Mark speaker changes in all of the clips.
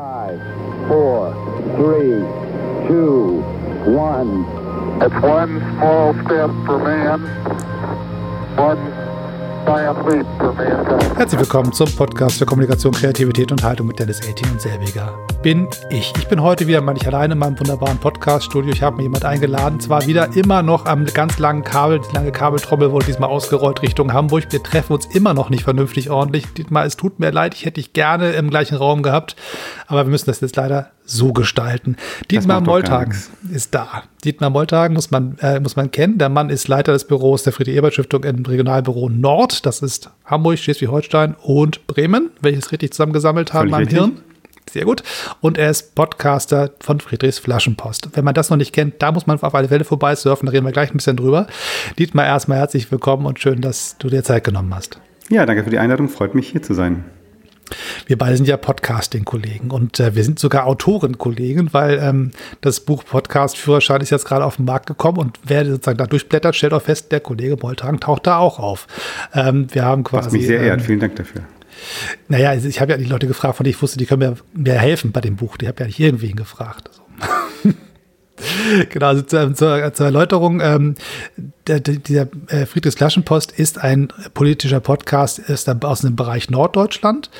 Speaker 1: Five, four, three, two, one.
Speaker 2: It's one small step for man, one
Speaker 3: Herzlich willkommen zum Podcast für Kommunikation, Kreativität und Haltung mit Dennis Aitin und Selbiger. Bin ich. Ich bin heute wieder mal nicht alleine in meinem wunderbaren Podcast-Studio. Ich habe mir jemand eingeladen. Zwar wieder immer noch am ganz langen Kabel. Die lange Kabeltrommel wurde diesmal ausgerollt Richtung Hamburg. Wir treffen uns immer noch nicht vernünftig ordentlich. Dietmar, es tut mir leid. Ich hätte dich gerne im gleichen Raum gehabt. Aber wir müssen das jetzt leider so gestalten. Dietmar Molltagen ist da. Dietmar Molltagen muss man, äh, muss man kennen. Der Mann ist Leiter des Büros der Friedrich-Ebert-Stiftung im Regionalbüro Nord. Das ist Hamburg, Schleswig-Holstein und Bremen, welches richtig zusammengesammelt haben am Hirn. Sehr gut. Und er ist Podcaster von Friedrichs Flaschenpost. Wenn man das noch nicht kennt, da muss man auf alle Fälle vorbeisurfen. Da reden wir gleich ein bisschen drüber. Dietmar, erstmal herzlich willkommen und schön, dass du dir Zeit genommen hast.
Speaker 4: Ja, danke für die Einladung. Freut mich, hier zu sein.
Speaker 3: Wir beide sind ja Podcasting-Kollegen und äh, wir sind sogar Autoren-Kollegen, weil ähm, das Buch Podcast-Führerschein ist jetzt gerade auf den Markt gekommen und wer sozusagen da durchblättert, stellt auch fest, der Kollege Moltagen taucht da auch auf. Ähm, wir haben quasi.
Speaker 4: Was mich sehr ehrt.
Speaker 3: ähm,
Speaker 4: Vielen Dank dafür.
Speaker 3: Naja, also ich habe ja die Leute gefragt, von denen ich wusste, die können mir, mir helfen bei dem Buch. Die habe ja nicht irgendwen gefragt. Also. Genau, also zur, zur, zur Erläuterung, ähm, der, dieser äh, Friedrichs Flaschenpost ist ein politischer Podcast ist aus dem Bereich Norddeutschland.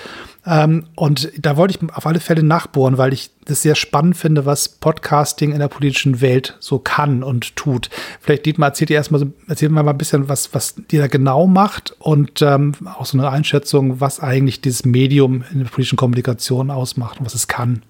Speaker 3: Ähm, und da wollte ich auf alle Fälle nachbohren, weil ich das sehr spannend finde, was Podcasting in der politischen Welt so kann und tut. Vielleicht, Dietmar, erzählt ihr erstmal erzählt mal ein bisschen, was, was ihr da genau macht und ähm, auch so eine Einschätzung, was eigentlich dieses Medium in der politischen Kommunikation ausmacht und was es kann.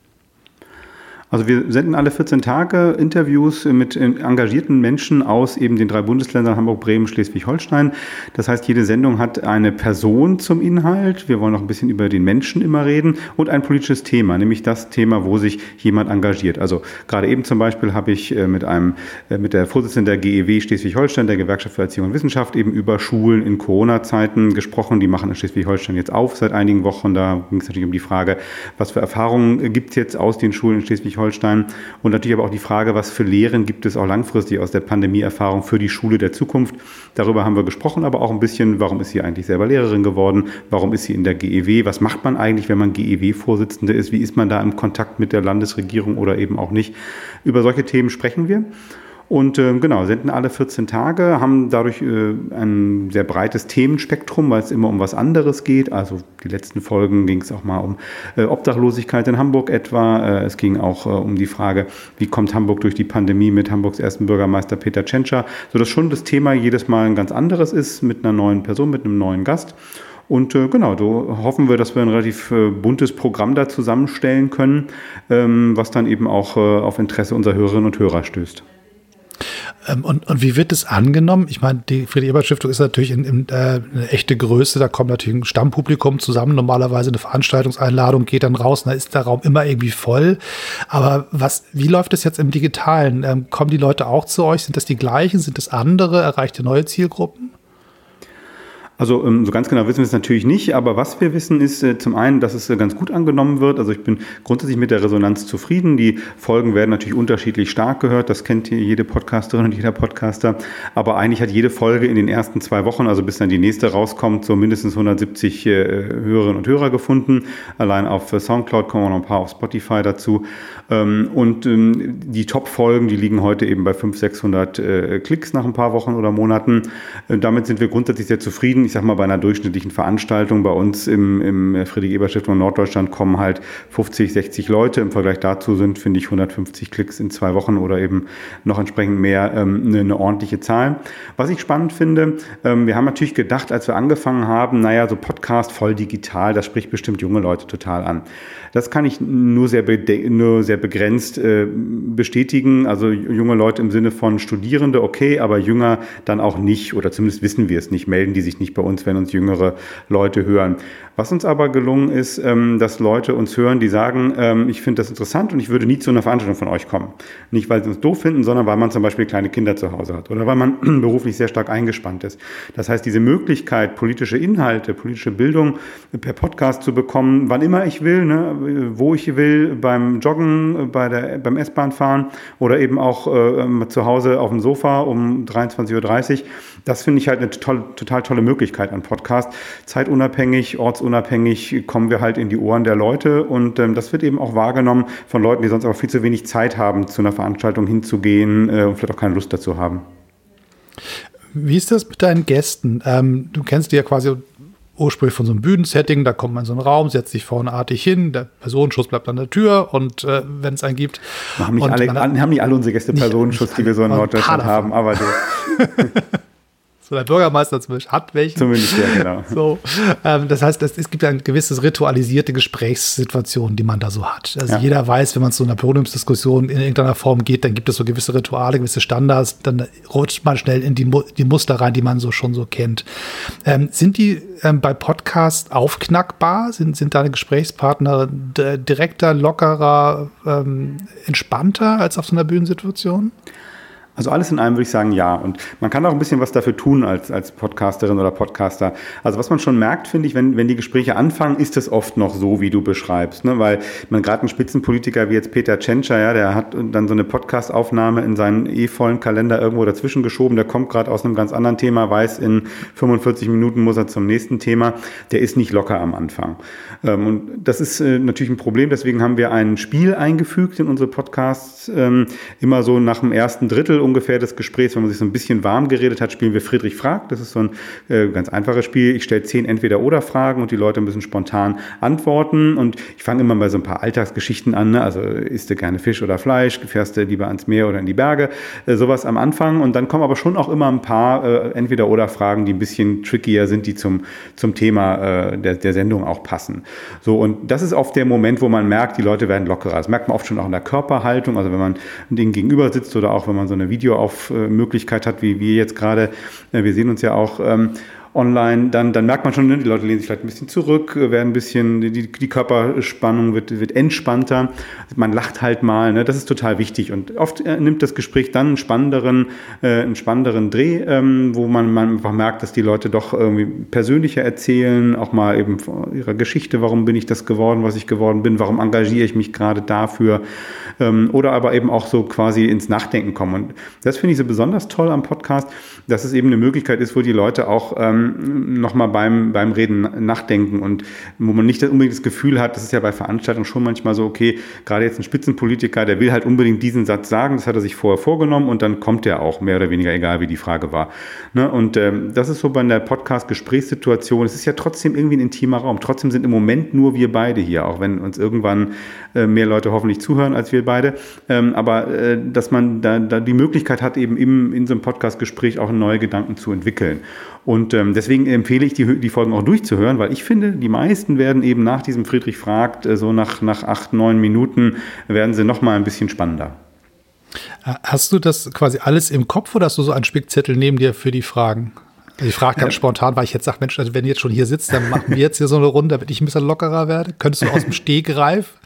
Speaker 4: Also wir senden alle 14 Tage Interviews mit engagierten Menschen aus eben den drei Bundesländern Hamburg, Bremen, Schleswig-Holstein. Das heißt, jede Sendung hat eine Person zum Inhalt. Wir wollen auch ein bisschen über den Menschen immer reden und ein politisches Thema, nämlich das Thema, wo sich jemand engagiert. Also gerade eben zum Beispiel habe ich äh, mit einem, äh, mit der Vorsitzenden der GEW Schleswig-Holstein, der Gewerkschaft für Erziehung und Wissenschaft, eben über Schulen in Corona-Zeiten gesprochen. Die machen in Schleswig-Holstein jetzt auf seit einigen Wochen. Da ging es natürlich um die Frage, was für Erfahrungen gibt es jetzt aus den Schulen in Schleswig-Holstein Schleswig-Holstein. Und natürlich aber auch die Frage, was für Lehren gibt es auch langfristig aus der Pandemieerfahrung für die Schule der Zukunft. Darüber haben wir gesprochen, aber auch ein bisschen, warum ist sie eigentlich selber Lehrerin geworden? Warum ist sie in der GEW? Was macht man eigentlich, wenn man GEW-Vorsitzende ist? Wie ist man da im Kontakt mit der Landesregierung oder eben auch nicht? Über solche Themen sprechen wir. Und äh, genau, senden alle 14 Tage, haben dadurch äh, ein sehr breites Themenspektrum, weil es immer um was anderes geht. Also die letzten Folgen ging es auch mal um äh, Obdachlosigkeit in Hamburg etwa. Äh, es ging auch äh, um die Frage, wie kommt Hamburg durch die Pandemie mit Hamburgs ersten Bürgermeister Peter Tschentscher, sodass schon das Thema jedes Mal ein ganz anderes ist, mit einer neuen Person, mit einem neuen Gast. Und äh, genau, so hoffen wir, dass wir ein relativ äh, buntes Programm da zusammenstellen können, ähm, was dann eben auch äh, auf Interesse unserer Hörerinnen und Hörer stößt.
Speaker 3: Ähm, und, und wie wird es angenommen? Ich meine, die Friedrich-Ebert-Stiftung ist natürlich in, in, äh, eine echte Größe. Da kommt natürlich ein Stammpublikum zusammen. Normalerweise eine Veranstaltungseinladung geht dann raus. Da ist der Raum immer irgendwie voll. Aber was, wie läuft es jetzt im Digitalen? Ähm, kommen die Leute auch zu euch? Sind das die gleichen? Sind das andere? Erreicht ihr neue Zielgruppen?
Speaker 4: Also ähm, so ganz genau wissen wir es natürlich nicht, aber was wir wissen ist äh, zum einen, dass es äh, ganz gut angenommen wird. Also ich bin grundsätzlich mit der Resonanz zufrieden. Die Folgen werden natürlich unterschiedlich stark gehört. Das kennt jede Podcasterin und jeder Podcaster. Aber eigentlich hat jede Folge in den ersten zwei Wochen, also bis dann die nächste rauskommt, so mindestens 170 äh, Hörerinnen und Hörer gefunden. Allein auf Soundcloud kommen noch ein paar auf Spotify dazu. Ähm, und ähm, die Top-Folgen, die liegen heute eben bei 500, 600 Klicks nach ein paar Wochen oder Monaten. Damit sind wir grundsätzlich sehr zufrieden ich sag mal, bei einer durchschnittlichen Veranstaltung bei uns im, im Friedrich-Ebert-Stiftung Norddeutschland kommen halt 50, 60 Leute. Im Vergleich dazu sind, finde ich, 150 Klicks in zwei Wochen oder eben noch entsprechend mehr ähm, eine, eine, ordentliche Zahl. Was ich spannend finde, ähm, wir haben natürlich gedacht, als wir angefangen haben, naja, so Podcast voll digital, das spricht bestimmt junge Leute total an. Das kann ich nur sehr, nur sehr begrenzt äh, bestätigen. Also junge Leute im Sinne von Studierende, okay, aber jünger dann auch nicht oder zumindest wissen wir es nicht, melden die sich nicht bei uns, wenn uns jüngere Leute hören. Was uns aber gelungen ist, ähm, dass Leute uns hören, die sagen, ähm, ich finde das interessant und ich würde nie zu einer Veranstaltung von euch kommen. Nicht, weil sie uns doof finden, sondern weil man zum Beispiel kleine Kinder zu Hause hat oder weil man beruflich sehr stark eingespannt ist. Das heißt, diese Möglichkeit, politische Inhalte, politische Bildung per Podcast zu bekommen, wann immer ich will, ne, wo ich will, beim Joggen, bei der, beim S-Bahn fahren oder eben auch äh, zu Hause auf dem Sofa um 23.30 Uhr, das finde ich halt eine tolle, total tolle Möglichkeit Möglichkeit an Podcast. Zeitunabhängig, ortsunabhängig kommen wir halt in die Ohren der Leute und ähm, das wird eben auch wahrgenommen von Leuten, die sonst aber viel zu wenig Zeit haben, zu einer Veranstaltung hinzugehen äh, und vielleicht auch keine Lust dazu haben.
Speaker 3: Wie ist das mit deinen Gästen? Ähm, du kennst die ja quasi ursprünglich von so einem Bühnensetting, da kommt man in so einen Raum, setzt sich vorneartig hin, der Personenschuss bleibt an der Tür und äh, wenn es einen gibt.
Speaker 4: Haben nicht, alle, haben nicht alle unsere Gäste Personenschutz, die wir so in Norddeutschland haben, aber.
Speaker 3: so der Bürgermeister zumindest hat welchen.
Speaker 4: Zumindest, ja, genau.
Speaker 3: So, ähm, das heißt, es, es gibt ein gewisses ritualisierte Gesprächssituation, die man da so hat. Also ja. jeder weiß, wenn man zu einer Podiumsdiskussion in irgendeiner Form geht, dann gibt es so gewisse Rituale, gewisse Standards, dann rutscht man schnell in die, die Muster rein, die man so schon so kennt. Ähm, sind die ähm, bei Podcasts aufknackbar? Sind, sind deine Gesprächspartner direkter, lockerer, ähm, entspannter als auf so einer Bühnensituation?
Speaker 4: Also alles in allem würde ich sagen ja. Und man kann auch ein bisschen was dafür tun als, als Podcasterin oder Podcaster. Also was man schon merkt, finde ich, wenn, wenn die Gespräche anfangen, ist es oft noch so, wie du beschreibst. Ne? Weil man gerade ein Spitzenpolitiker wie jetzt Peter Tschentscher, ja, der hat dann so eine Podcastaufnahme in seinen eh vollen Kalender irgendwo dazwischen geschoben. Der kommt gerade aus einem ganz anderen Thema, weiß, in 45 Minuten muss er zum nächsten Thema. Der ist nicht locker am Anfang. Ähm, und das ist äh, natürlich ein Problem. Deswegen haben wir ein Spiel eingefügt in unsere Podcasts. Ähm, immer so nach dem ersten Drittel ungefähr des Gesprächs, wenn man sich so ein bisschen warm geredet hat, spielen wir Friedrich fragt. Das ist so ein äh, ganz einfaches Spiel. Ich stelle zehn Entweder-Oder-Fragen und die Leute müssen spontan antworten. Und ich fange immer bei so ein paar Alltagsgeschichten an. Ne? Also isst du gerne Fisch oder Fleisch? Fährst du lieber ans Meer oder in die Berge? Äh, sowas am Anfang. Und dann kommen aber schon auch immer ein paar äh, Entweder-Oder-Fragen, die ein bisschen trickier sind, die zum, zum Thema äh, der, der Sendung auch passen. So, und das ist oft der Moment, wo man merkt, die Leute werden lockerer. Das merkt man oft schon auch in der Körperhaltung. Also wenn man denen gegenüber sitzt oder auch wenn man so eine Videoaufmöglichkeit hat, wie wir jetzt gerade. Äh, wir sehen uns ja auch. Ähm, online, dann, dann merkt man schon, ne, die Leute lehnen sich vielleicht ein bisschen zurück, werden ein bisschen, die, die Körperspannung wird, wird entspannter. Man lacht halt mal, ne, das ist total wichtig. Und oft äh, nimmt das Gespräch dann einen spannenderen, äh, einen spannenderen Dreh, ähm, wo man, man einfach merkt, dass die Leute doch irgendwie persönlicher erzählen, auch mal eben ihrer Geschichte, warum bin ich das geworden, was ich geworden bin, warum engagiere ich mich gerade dafür. Ähm, oder aber eben auch so quasi ins Nachdenken kommen. Und das finde ich so besonders toll am Podcast, dass es eben eine Möglichkeit ist, wo die Leute auch ähm, ähm, nochmal beim, beim Reden nachdenken und wo man nicht unbedingt das Gefühl hat, das ist ja bei Veranstaltungen schon manchmal so, okay, gerade jetzt ein Spitzenpolitiker, der will halt unbedingt diesen Satz sagen, das hat er sich vorher vorgenommen und dann kommt er auch, mehr oder weniger, egal wie die Frage war. Ne? Und ähm, das ist so bei der Podcast-Gesprächssituation, es ist ja trotzdem irgendwie ein intimer Raum, trotzdem sind im Moment nur wir beide hier, auch wenn uns irgendwann äh, mehr Leute hoffentlich zuhören als wir beide, ähm, aber äh, dass man da, da die Möglichkeit hat, eben im, in so einem Podcast-Gespräch auch neue Gedanken zu entwickeln. Und ähm, deswegen empfehle ich, die, die Folgen auch durchzuhören, weil ich finde, die meisten werden eben nach diesem Friedrich fragt, äh, so nach, nach acht, neun Minuten, werden sie nochmal ein bisschen spannender.
Speaker 3: Äh, hast du das quasi alles im Kopf oder hast du so einen Spickzettel neben dir für die Fragen? Also ich frage ganz ja. spontan, weil ich jetzt sage, Mensch, also wenn ihr jetzt schon hier sitzt, dann machen wir jetzt hier so eine Runde, damit ich ein bisschen lockerer werde. Könntest du aus dem Stegreif?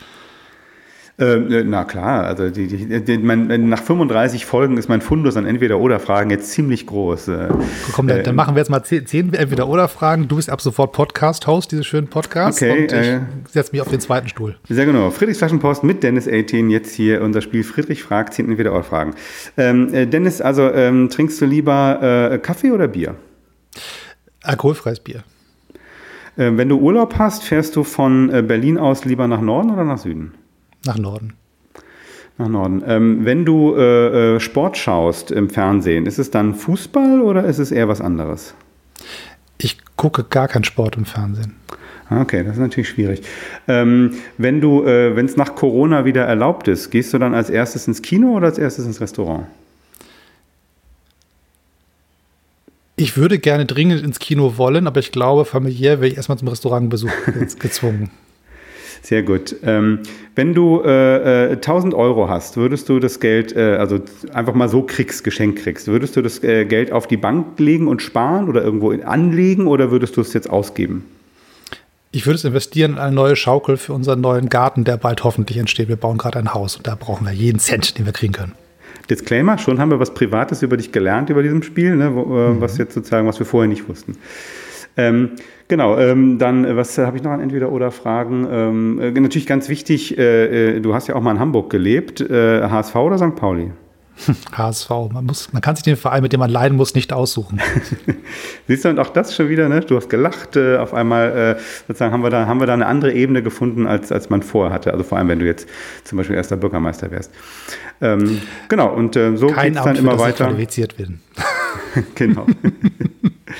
Speaker 4: Ähm, äh, na klar, also die, die, die, mein, nach 35 Folgen ist mein Fundus an Entweder-Oder-Fragen jetzt ziemlich groß. Äh,
Speaker 3: Komm, dann, äh, dann, machen wir jetzt mal zehn, zehn Entweder-Oder-Fragen. Du bist ab sofort Podcast-Host dieses schönen Podcasts
Speaker 4: okay,
Speaker 3: und ich äh, setze mich auf den zweiten Stuhl.
Speaker 4: Sehr genau. Friedrichs Flaschenpost mit Dennis 18, jetzt hier unser Spiel Friedrich fragt, 10 Entweder-Oder-Fragen. Ähm, äh, Dennis, also ähm, trinkst du lieber äh, Kaffee oder Bier?
Speaker 3: Alkoholfreies Bier.
Speaker 4: wenn du Urlaub hast, fährst du von Berlin aus lieber nach Norden oder nach Süden?
Speaker 3: Nach Norden.
Speaker 4: Nach Norden. Ähm, wenn du äh, äh, Sport schaust im Fernsehen, ist es dann Fußball oder ist es eher was anderes?
Speaker 3: Ich gucke gar keinen Sport im Fernsehen.
Speaker 4: Ah, okay, das ist natürlich schwierig. Ähm, wenn du, äh, wenn es nach Corona wieder erlaubt ist, gehst du dann als erstes ins Kino oder als erstes ins Restaurant?
Speaker 3: Ich würde gerne dringend ins Kino wollen, aber ich glaube, familiär wäre ich erstmal zum Restaurantbesuch gezwungen.
Speaker 4: Sehr gut. Ähm, wenn du äh, äh, 1000 Euro hast, würdest du das Geld, äh, also einfach mal so kriegst, Geschenk kriegst, würdest du das äh, Geld auf die Bank legen und sparen oder irgendwo anlegen oder würdest du es jetzt ausgeben?
Speaker 3: Ich würde es investieren in eine neue Schaukel für unseren neuen Garten, der bald hoffentlich entsteht. Wir bauen gerade ein Haus und da brauchen wir jeden Cent, den wir kriegen können.
Speaker 4: Disclaimer, schon haben wir was Privates über dich gelernt über diesem Spiel, ne, wo, äh, mhm. was jetzt sozusagen, was wir vorher nicht wussten. Ähm, genau, ähm, dann, äh, was habe ich noch an Entweder-Oder-Fragen? Ähm, äh, natürlich ganz wichtig, äh, äh, du hast ja auch mal in Hamburg gelebt. HSV oder St. Pauli?
Speaker 3: HSV. Man, muss, man kann sich den Verein, mit dem man leiden muss, nicht aussuchen.
Speaker 4: Siehst du, und auch das schon wieder, ne? Du hast gelacht, äh, auf einmal äh, sozusagen haben wir, da, haben wir da eine andere Ebene gefunden, als, als man vorher hatte. Also vor allem, wenn du jetzt zum Beispiel erster Bürgermeister wärst. Ähm, genau, und äh, so
Speaker 3: geht es dann immer weiter. qualifiziert werden.
Speaker 4: genau.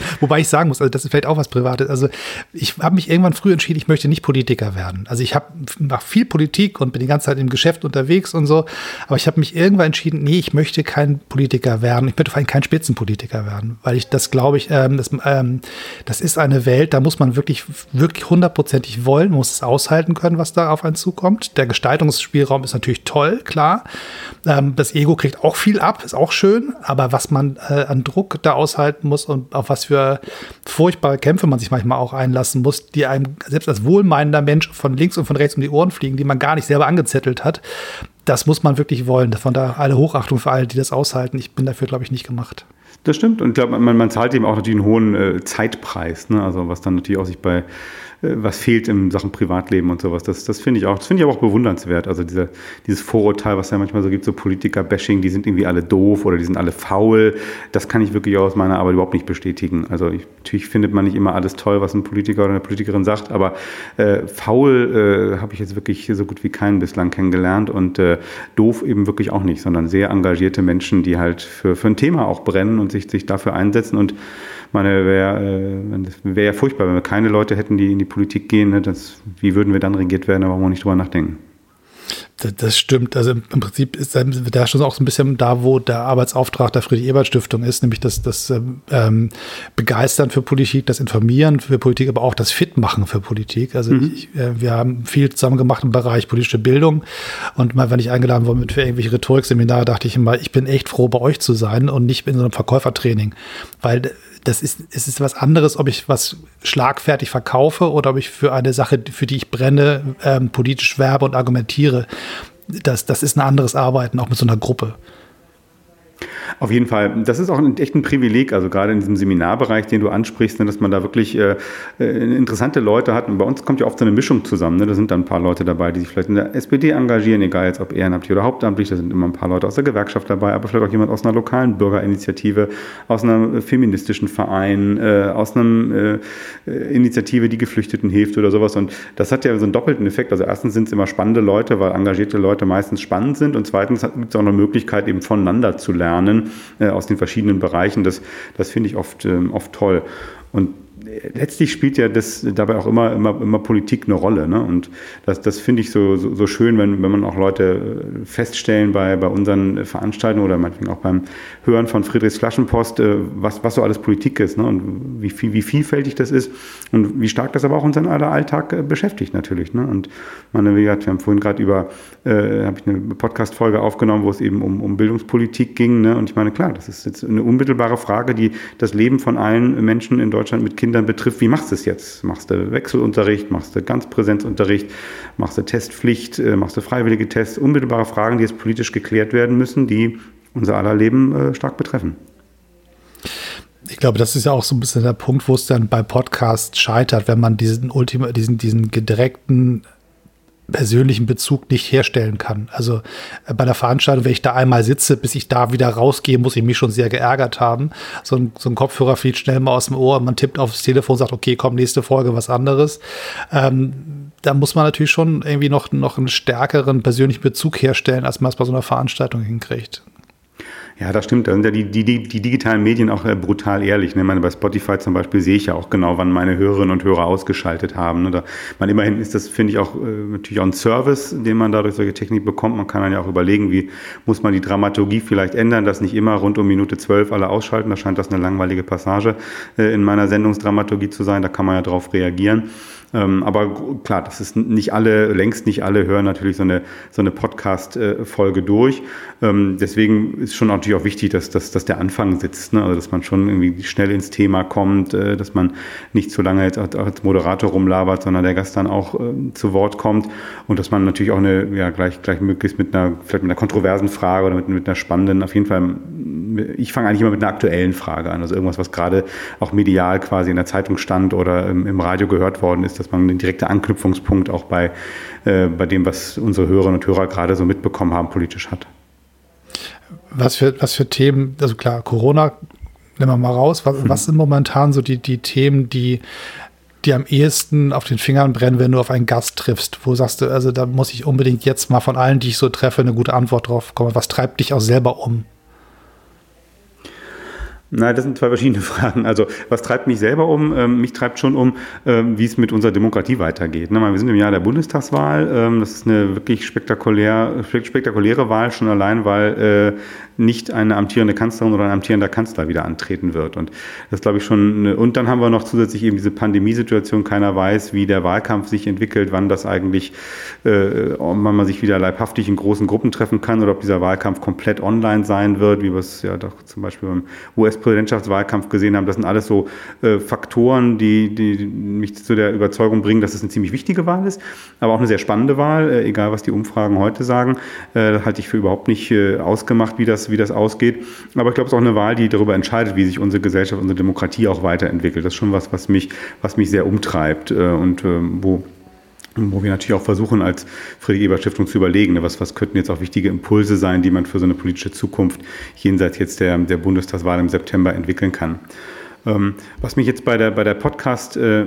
Speaker 3: Wobei ich sagen muss, also das ist vielleicht auch was Privates. Also ich habe mich irgendwann früh entschieden, ich möchte nicht Politiker werden. Also ich habe mache viel Politik und bin die ganze Zeit im Geschäft unterwegs und so. Aber ich habe mich irgendwann entschieden, nee, ich möchte kein Politiker werden. Ich möchte vor allem kein Spitzenpolitiker werden, weil ich das glaube ich, ähm, das, ähm, das ist eine Welt, da muss man wirklich wirklich hundertprozentig wollen, muss es aushalten können, was da auf einen zukommt. Der Gestaltungsspielraum ist natürlich toll, klar. Ähm, das Ego kriegt auch viel ab, ist auch schön. Aber was man äh, an Druck da aushalten muss und auf was für furchtbare Kämpfe man sich manchmal auch einlassen muss, die einem selbst als wohlmeinender Mensch von links und von rechts um die Ohren fliegen, die man gar nicht selber angezettelt hat. Das muss man wirklich wollen. Von da alle Hochachtung für alle, die das aushalten. Ich bin dafür, glaube ich, nicht gemacht.
Speaker 4: Das stimmt. Und ich glaube, man, man zahlt eben auch natürlich einen hohen äh, Zeitpreis. Ne? Also was dann natürlich auch sich bei was fehlt in Sachen Privatleben und sowas. Das, das finde ich auch, das finde ich aber auch bewundernswert. Also dieser, dieses Vorurteil, was ja manchmal so gibt, so Politiker-Bashing, die sind irgendwie alle doof oder die sind alle faul. Das kann ich wirklich aus meiner Arbeit überhaupt nicht bestätigen. Also ich, natürlich findet man nicht immer alles toll, was ein Politiker oder eine Politikerin sagt, aber äh, faul äh, habe ich jetzt wirklich so gut wie keinen bislang kennengelernt und äh, doof eben wirklich auch nicht, sondern sehr engagierte Menschen, die halt für, für ein Thema auch brennen und sich, sich dafür einsetzen und meine, wäre äh, ja furchtbar, wenn wir keine Leute hätten, die in die Politik gehen. Ne? Das, wie würden wir dann regiert werden? Da brauchen wir nicht drüber nachdenken.
Speaker 3: Das stimmt. Also im Prinzip ist da schon auch so ein bisschen da, wo der Arbeitsauftrag der Friedrich-Ebert-Stiftung ist, nämlich das, das ähm, Begeistern für Politik, das Informieren für Politik, aber auch das Fitmachen für Politik. Also mhm. ich, äh, wir haben viel zusammen gemacht im Bereich politische Bildung. Und mal, wenn ich eingeladen wurde für irgendwelche Rhetorikseminare, dachte ich immer, ich bin echt froh, bei euch zu sein und nicht in so einem Verkäufertraining. Weil das ist, es ist was anderes, ob ich was schlagfertig verkaufe oder ob ich für eine Sache, für die ich brenne, ähm, politisch werbe und argumentiere. Das, das ist ein anderes Arbeiten, auch mit so einer Gruppe.
Speaker 4: Auf jeden Fall. Das ist auch ein, echt ein Privileg, also gerade in diesem Seminarbereich, den du ansprichst, ne, dass man da wirklich äh, äh, interessante Leute hat. Und bei uns kommt ja oft so eine Mischung zusammen. Ne? Da sind dann ein paar Leute dabei, die sich vielleicht in der SPD engagieren, egal jetzt ob ehrenamtlich oder hauptamtlich. Da sind immer ein paar Leute aus der Gewerkschaft dabei, aber vielleicht auch jemand aus einer lokalen Bürgerinitiative, aus einem feministischen Verein, äh, aus einer äh, Initiative, die Geflüchteten hilft oder sowas. Und das hat ja so einen doppelten Effekt. Also erstens sind es immer spannende Leute, weil engagierte Leute meistens spannend sind. Und zweitens gibt es auch eine Möglichkeit, eben voneinander zu lernen äh, aus den verschiedenen Bereichen. Das, das finde ich oft, ähm, oft toll. Und letztlich spielt ja das dabei auch immer, immer, immer Politik eine Rolle. Ne? Und das, das finde ich so, so, so, schön, wenn, wenn man auch Leute äh, feststellen bei, bei unseren Veranstaltungen oder meinetwegen auch beim Hören von Friedrichs Flaschenpost, äh, was, was so alles Politik ist ne? und wie, viel, wie vielfältig das ist und wie stark das aber auch unseren Alltag äh, beschäftigt natürlich. Ne? Und meine, wir haben vorhin gerade über, äh, habe ich eine Podcast-Folge aufgenommen, wo es eben um, um Bildungspolitik ging. Ne? Und ich meine, klar, das ist jetzt eine unmittelbare Frage, die das Leben von allen Menschen in Deutschland mit Kindern Kindern betrifft, wie machst du es jetzt? Machst du Wechselunterricht, machst du Ganzpräsenzunterricht, machst du Testpflicht, äh, machst du freiwillige Tests? Unmittelbare Fragen, die jetzt politisch geklärt werden müssen, die unser aller Leben äh, stark betreffen.
Speaker 3: Ich glaube, das ist ja auch so ein bisschen der Punkt, wo es dann bei Podcasts scheitert, wenn man diesen, Ultima, diesen, diesen direkten persönlichen Bezug nicht herstellen kann. Also äh, bei der Veranstaltung, wenn ich da einmal sitze, bis ich da wieder rausgehe, muss ich mich schon sehr geärgert haben. So ein, so ein Kopfhörer fliegt schnell mal aus dem Ohr, man tippt aufs Telefon, sagt, okay, komm, nächste Folge, was anderes. Ähm, da muss man natürlich schon irgendwie noch, noch einen stärkeren persönlichen Bezug herstellen, als man es bei so einer Veranstaltung hinkriegt.
Speaker 4: Ja, das stimmt. Da sind ja die, die, die digitalen Medien auch äh, brutal ehrlich. Ne? Ich meine, bei Spotify zum Beispiel sehe ich ja auch genau, wann meine Hörerinnen und Hörer ausgeschaltet haben. Ne? Da, man, immerhin ist das, finde ich, auch äh, natürlich auch ein Service, den man dadurch solche Technik bekommt. Man kann dann ja auch überlegen, wie muss man die Dramaturgie vielleicht ändern, dass nicht immer rund um Minute zwölf alle ausschalten. Da scheint das eine langweilige Passage äh, in meiner Sendungsdramaturgie zu sein. Da kann man ja drauf reagieren. Ähm, aber klar, das ist nicht alle, längst nicht alle hören natürlich so eine, so eine Podcast-Folge durch. Ähm, deswegen ist schon natürlich auch wichtig, dass, dass, dass der Anfang sitzt, ne? also dass man schon irgendwie schnell ins Thema kommt, äh, dass man nicht zu lange jetzt als Moderator rumlabert, sondern der Gast dann auch äh, zu Wort kommt und dass man natürlich auch eine, ja, gleich, gleich möglichst mit einer, vielleicht mit einer kontroversen Frage oder mit, mit einer spannenden, auf jeden Fall, ich fange eigentlich immer mit einer aktuellen Frage an, also irgendwas, was gerade auch medial quasi in der Zeitung stand oder im, im Radio gehört worden ist, dass man einen direkten Anknüpfungspunkt auch bei, äh, bei dem, was unsere Hörerinnen und Hörer gerade so mitbekommen haben, politisch hat.
Speaker 3: Was für, was für Themen, also klar, Corona, nehmen wir mal raus, was, was sind momentan so die, die Themen, die die am ehesten auf den Fingern brennen, wenn du auf einen Gast triffst? Wo sagst du, also da muss ich unbedingt jetzt mal von allen, die ich so treffe, eine gute Antwort drauf kommen. Was treibt dich auch selber um?
Speaker 4: Nein, das sind zwei verschiedene Fragen. Also, was treibt mich selber um? Ähm, mich treibt schon um, ähm, wie es mit unserer Demokratie weitergeht. Ne? Wir sind im Jahr der Bundestagswahl. Ähm, das ist eine wirklich spektakulär, spektakuläre Wahl, schon allein, weil äh, nicht eine amtierende Kanzlerin oder ein amtierender Kanzler wieder antreten wird. Und das glaube ich schon. Und dann haben wir noch zusätzlich eben diese Pandemiesituation. Keiner weiß, wie der Wahlkampf sich entwickelt, wann das eigentlich, äh, ob man sich wieder leibhaftig in großen Gruppen treffen kann oder ob dieser Wahlkampf komplett online sein wird, wie wir es ja doch zum Beispiel beim US-Präsidentschaftswahlkampf gesehen haben. Das sind alles so äh, Faktoren, die, die mich zu der Überzeugung bringen, dass es eine ziemlich wichtige Wahl ist, aber auch eine sehr spannende Wahl, äh, egal was die Umfragen heute sagen. Äh, halte ich für überhaupt nicht äh, ausgemacht, wie das wie das ausgeht. Aber ich glaube, es ist auch eine Wahl, die darüber entscheidet, wie sich unsere Gesellschaft, unsere Demokratie auch weiterentwickelt. Das ist schon was, was mich, was mich sehr umtreibt äh, und äh, wo wo wir natürlich auch versuchen, als Friedrich-Ebert-Stiftung zu überlegen, ne, was, was könnten jetzt auch wichtige Impulse sein, die man für so eine politische Zukunft jenseits jetzt der, der Bundestagswahl im September entwickeln kann. Ähm, was mich jetzt bei der, bei der Podcast äh,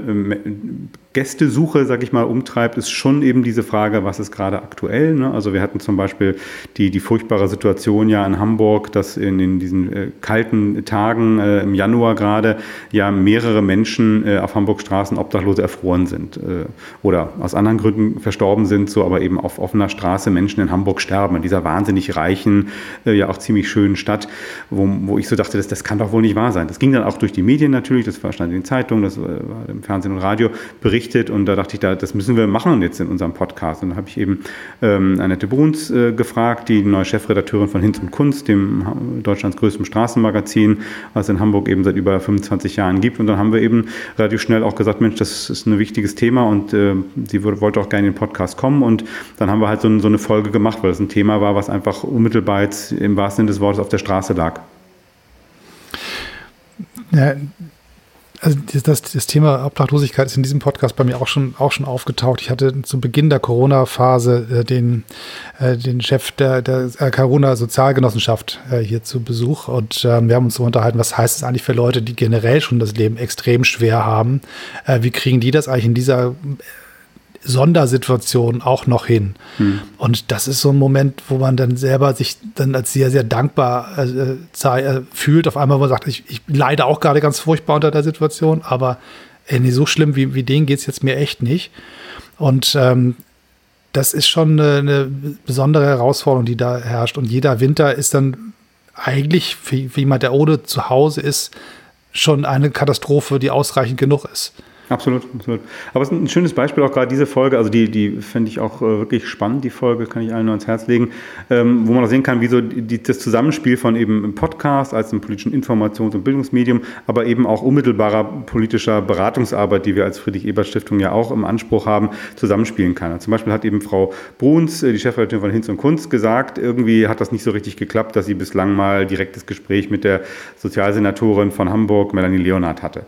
Speaker 4: Gästesuche, sag ich mal, umtreibt, ist schon eben diese Frage, was ist gerade aktuell. Ne? Also wir hatten zum Beispiel die, die furchtbare Situation ja in Hamburg, dass in, in diesen äh, kalten Tagen äh, im Januar gerade ja mehrere Menschen äh, auf Hamburg Straßen obdachlose erfroren sind äh, oder aus anderen Gründen verstorben sind, so aber eben auf offener Straße Menschen in Hamburg sterben, in dieser wahnsinnig reichen, äh, ja auch ziemlich schönen Stadt, wo, wo ich so dachte, das, das kann doch wohl nicht wahr sein. Das ging dann auch durch die Medien natürlich, das stand in den Zeitungen, das war im Fernsehen und Radio berichtet berichtet und da dachte ich, da, das müssen wir machen jetzt in unserem Podcast. Und da habe ich eben ähm, Annette Bruns äh, gefragt, die neue Chefredakteurin von Hinz und Kunst, dem Deutschlands größtem Straßenmagazin, was in Hamburg eben seit über 25 Jahren gibt. Und dann haben wir eben relativ schnell auch gesagt, Mensch, das ist ein wichtiges Thema und äh, sie wollte auch gerne in den Podcast kommen. Und dann haben wir halt so, so eine Folge gemacht, weil es ein Thema war, was einfach unmittelbar jetzt im wahrsten Sinne des Wortes auf der Straße lag.
Speaker 3: Ja, also das, das Thema Obdachlosigkeit ist in diesem Podcast bei mir auch schon, auch schon aufgetaucht. Ich hatte zu Beginn der Corona-Phase äh, den, äh, den Chef der, der äh, Corona-Sozialgenossenschaft äh, hier zu Besuch und ähm, wir haben uns so unterhalten, was heißt es eigentlich für Leute, die generell schon das Leben extrem schwer haben? Äh, wie kriegen die das eigentlich in dieser Sondersituation auch noch hin. Hm. Und das ist so ein Moment, wo man dann selber sich dann als sehr, sehr dankbar äh, äh, fühlt. Auf einmal, wo man sagt, ich, ich leide auch gerade ganz furchtbar unter der Situation, aber ey, nee, so schlimm wie, wie denen geht es jetzt mir echt nicht. Und ähm, das ist schon eine, eine, besondere Herausforderung, die da herrscht. Und jeder Winter ist dann eigentlich für, für jemand, der ohne zu Hause ist, schon eine Katastrophe, die ausreichend genug ist.
Speaker 4: Absolut, absolut. Aber es ist ein schönes Beispiel auch gerade diese Folge, also die, die finde ich auch äh, wirklich spannend, die Folge, kann ich allen nur ans Herz legen, ähm, wo man auch sehen kann, wie so die, das Zusammenspiel von eben im Podcast als einem politischen Informations- und Bildungsmedium, aber eben auch unmittelbarer politischer Beratungsarbeit, die wir als Friedrich-Ebert-Stiftung ja auch im Anspruch haben, zusammenspielen kann. Zum Beispiel hat eben Frau Bruns, äh, die Chefredakteurin von Hinz und Kunst, gesagt, irgendwie hat das nicht so richtig geklappt, dass sie bislang mal direktes Gespräch mit der Sozialsenatorin von Hamburg, Melanie Leonhardt hatte.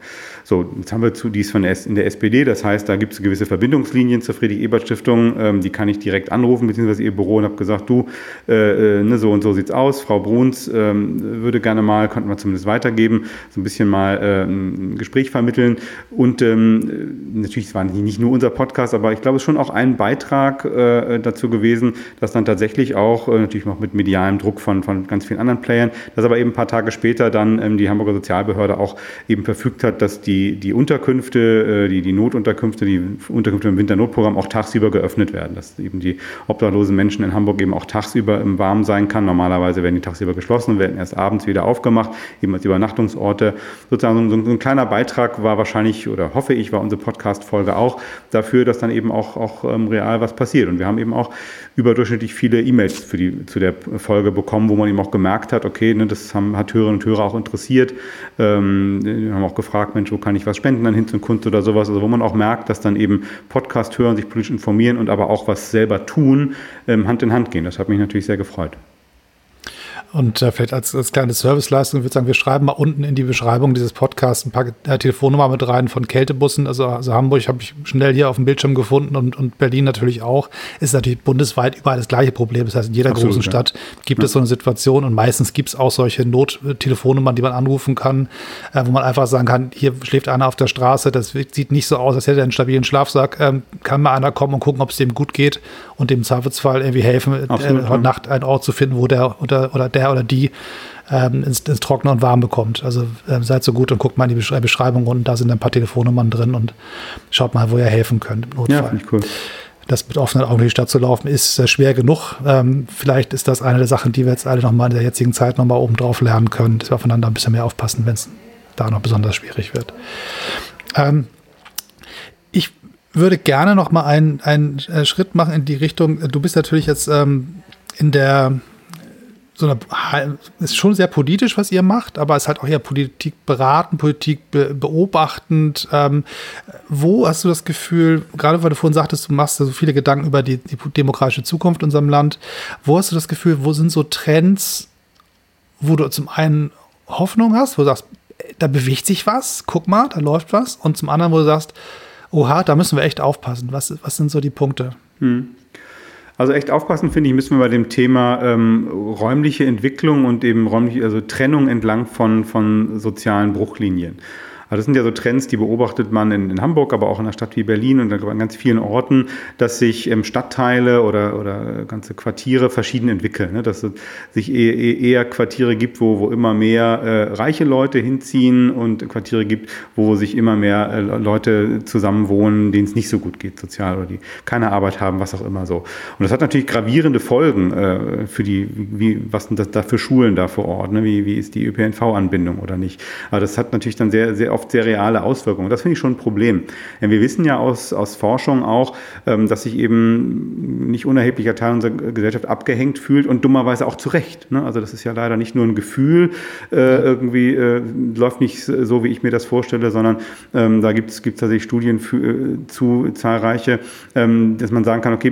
Speaker 4: So, jetzt haben wir zu dies von der, in der SPD, das heißt, da gibt es gewisse Verbindungslinien zur Friedrich-Ebert-Stiftung, ähm, die kann ich direkt anrufen, beziehungsweise ihr Büro und habe gesagt, du, äh, äh, ne, so und so sieht's aus, Frau Bruns äh, würde gerne mal, könnten wir zumindest weitergeben, so ein bisschen mal äh, ein Gespräch vermitteln. Und ähm, natürlich, es war nicht nur unser Podcast, aber ich glaube, es ist schon auch ein Beitrag äh, dazu gewesen, dass dann tatsächlich auch, äh, natürlich noch mit medialem Druck von, von ganz vielen anderen Playern, dass aber eben ein paar Tage später dann ähm, die Hamburger Sozialbehörde auch eben verfügt hat, dass die die, die Unterkünfte, äh, die, die Notunterkünfte, die Unterkünfte im Winternotprogramm auch tagsüber geöffnet werden, dass eben die obdachlosen Menschen in Hamburg eben auch tagsüber im Warmen sein kann. Normalerweise werden die tagsüber geschlossen werden erst abends wieder aufgemacht, eben als Übernachtungsorte. Sozusagen so ein, so ein kleiner Beitrag war wahrscheinlich, oder hoffe ich, war unsere Podcast-Folge auch dafür, dass dann eben auch, auch ähm, real was passiert. Und wir haben eben auch überdurchschnittlich viele E-Mails zu der Folge bekommen, wo man eben auch gemerkt hat, okay, ne, das haben, hat Hörerinnen und Hörer auch interessiert. Ähm, wir haben auch gefragt, Mensch, wo kann ich was spenden dann hin zum Kunst oder sowas, also wo man auch merkt, dass dann eben Podcast hören, sich politisch informieren und aber auch was selber tun, ähm, Hand in Hand gehen. Das hat mich natürlich sehr gefreut.
Speaker 3: Und äh, vielleicht als, als kleine Serviceleistung würde ich sagen, wir schreiben mal unten in die Beschreibung dieses Podcasts ein paar äh, Telefonnummern mit rein von Kältebussen. Also, also Hamburg habe ich schnell hier auf dem Bildschirm gefunden und, und Berlin natürlich auch. Ist natürlich bundesweit überall das gleiche Problem. Das heißt, in jeder Absolut, großen ja. Stadt gibt ja. es so eine Situation und meistens gibt es auch solche Nottelefonnummern, die man anrufen kann, äh, wo man einfach sagen kann, hier schläft einer auf der Straße, das sieht nicht so aus, als hätte er einen stabilen Schlafsack. Ähm, kann mal einer kommen und gucken, ob es dem gut geht und dem Zweifelsfall irgendwie helfen, äh, Absolut, äh, heute Nacht einen Ort zu finden, wo der oder, oder der oder die ähm, ins, ins Trockene und Warm bekommt. Also ähm, seid so gut und guckt mal in die Beschreibung und da sind ein paar Telefonnummern drin und schaut mal, wo ihr helfen könnt im Notfall. Ja, finde ich cool. Das mit offenen Augen durch die Stadt zu laufen, ist äh, schwer genug. Ähm, vielleicht ist das eine der Sachen, die wir jetzt alle nochmal in der jetzigen Zeit nochmal oben drauf lernen können, dass wir aufeinander ein bisschen mehr aufpassen, wenn es da noch besonders schwierig wird. Ähm, ich würde gerne noch mal einen, einen äh, Schritt machen in die Richtung. Du bist natürlich jetzt ähm, in der so eine, ist schon sehr politisch, was ihr macht, aber es ist halt auch eher Politik beraten, Politik be beobachtend. Ähm, wo hast du das Gefühl, gerade weil du vorhin sagtest, du machst so viele Gedanken über die, die demokratische Zukunft in unserem Land, wo hast du das Gefühl, wo sind so Trends, wo du zum einen Hoffnung hast, wo du sagst, da bewegt sich was, guck mal, da läuft was, und zum anderen, wo du sagst, oha, da müssen wir echt aufpassen. Was, was sind so die Punkte? Hm.
Speaker 4: Also echt aufpassen, finde ich, müssen wir bei dem Thema ähm, räumliche Entwicklung und eben räumliche, also Trennung entlang von, von sozialen Bruchlinien. Also das sind ja so Trends, die beobachtet man in, in Hamburg, aber auch in einer Stadt wie Berlin und an ganz vielen Orten, dass sich ähm, Stadtteile oder, oder ganze Quartiere verschieden entwickeln. Ne? Dass es sich eher, eher Quartiere gibt, wo, wo immer mehr äh, reiche Leute hinziehen und Quartiere gibt, wo sich immer mehr äh, Leute zusammenwohnen, denen es nicht so gut geht sozial oder die keine Arbeit haben, was auch immer so. Und das hat natürlich gravierende Folgen äh, für die, wie, was sind das da für Schulen da vor Ort? Ne? Wie, wie ist die ÖPNV-Anbindung oder nicht? Aber das hat natürlich dann sehr, sehr oft sehr reale Auswirkungen. Das finde ich schon ein Problem. Wir wissen ja aus, aus Forschung auch, ähm, dass sich eben nicht unerheblicher Teil unserer Gesellschaft abgehängt fühlt und dummerweise auch zu Recht. Ne? Also das ist ja leider nicht nur ein Gefühl, äh, irgendwie äh, läuft nicht so, wie ich mir das vorstelle, sondern ähm, da gibt es tatsächlich Studien für, äh, zu zahlreiche, ähm, dass man sagen kann, okay,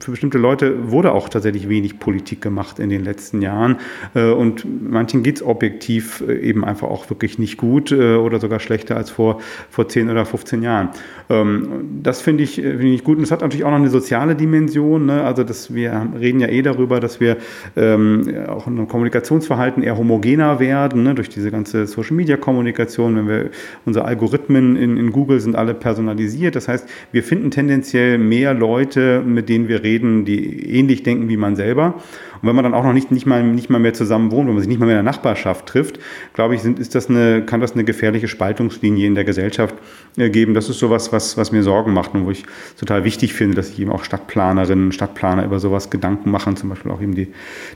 Speaker 4: für bestimmte Leute wurde auch tatsächlich wenig Politik gemacht in den letzten Jahren und manchen geht es objektiv eben einfach auch wirklich nicht gut oder sogar schlechter als vor, vor 10 oder 15 Jahren. Ähm, das finde ich, find ich gut. Und es hat natürlich auch noch eine soziale Dimension. Ne? Also dass wir reden ja eh darüber, dass wir ähm, auch in einem Kommunikationsverhalten eher homogener werden, ne? durch diese ganze Social-Media-Kommunikation. Wenn wir unsere Algorithmen in, in Google sind alle personalisiert. Das heißt, wir finden tendenziell mehr Leute, mit denen wir reden, die ähnlich denken wie man selber. Und wenn man dann auch noch nicht, nicht, mal, nicht mal mehr zusammen wohnt, wenn man sich nicht mal mehr in der Nachbarschaft trifft, glaube ich, sind, ist das eine, kann das eine gefährliche Spaltungslinie in der Gesellschaft äh, geben. Das ist sowas, was, was mir Sorgen macht und wo ich total wichtig finde, dass sich eben auch Stadtplanerinnen, Stadtplaner über sowas Gedanken machen, zum Beispiel auch eben die,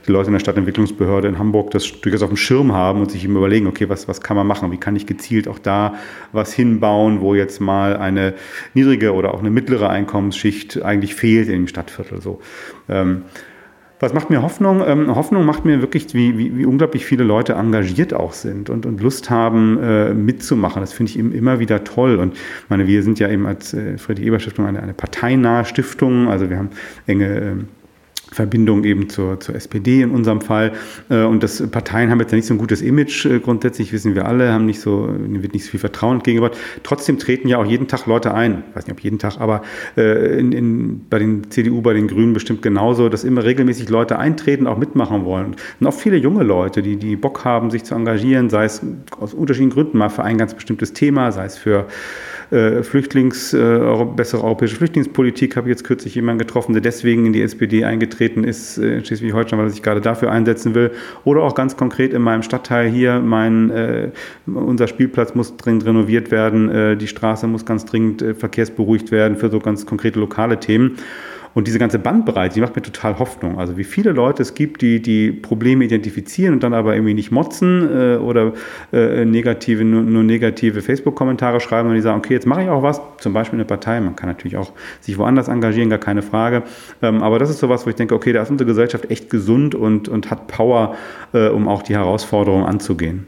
Speaker 4: die Leute in der Stadtentwicklungsbehörde in Hamburg das durchaus auf dem Schirm haben und sich eben überlegen, okay, was, was kann man machen? Wie kann ich gezielt auch da was hinbauen, wo jetzt mal eine niedrige oder auch eine mittlere Einkommensschicht eigentlich fehlt in dem Stadtviertel so. Ähm, was macht mir Hoffnung? Ähm, Hoffnung macht mir wirklich, wie, wie, wie, unglaublich viele Leute engagiert auch sind und, und Lust haben, äh, mitzumachen. Das finde ich immer wieder toll. Und meine, wir sind ja eben als äh, Friedrich Eber Stiftung eine, eine parteinahe Stiftung. Also wir haben enge äh, Verbindung eben zur, zur SPD in unserem Fall. Äh, und das Parteien haben jetzt nicht so ein gutes Image äh, grundsätzlich, wissen wir alle, haben nicht so, wird nicht so viel Vertrauen entgegengebracht. Trotzdem treten ja auch jeden Tag Leute ein. Ich weiß nicht, ob jeden Tag, aber äh, in, in, bei den CDU, bei den Grünen bestimmt genauso, dass immer regelmäßig Leute eintreten, auch mitmachen wollen. Und auch viele junge Leute, die, die Bock haben, sich zu engagieren, sei es aus unterschiedlichen Gründen mal für ein ganz bestimmtes Thema, sei es für äh, Flüchtlings, äh, bessere europäische Flüchtlingspolitik. Habe ich jetzt kürzlich jemanden getroffen, der deswegen in die SPD eingetreten ist, äh, in Schleswig-Holstein, weil er sich gerade dafür einsetzen will. Oder auch ganz konkret in meinem Stadtteil hier, mein, äh, unser Spielplatz muss dringend renoviert werden, äh, die Straße muss ganz dringend äh, verkehrsberuhigt werden für so ganz konkrete lokale Themen. Und diese ganze Bandbreite, die macht mir total Hoffnung. Also wie viele Leute es gibt, die die Probleme identifizieren und dann aber irgendwie nicht motzen äh, oder äh, negative, nur, nur negative Facebook-Kommentare schreiben und die sagen, okay, jetzt mache ich auch was, zum Beispiel eine Partei. Man kann natürlich auch sich woanders engagieren, gar keine Frage. Ähm, aber das ist sowas, wo ich denke, okay, da ist unsere Gesellschaft echt gesund und, und hat Power, äh, um auch die Herausforderungen anzugehen.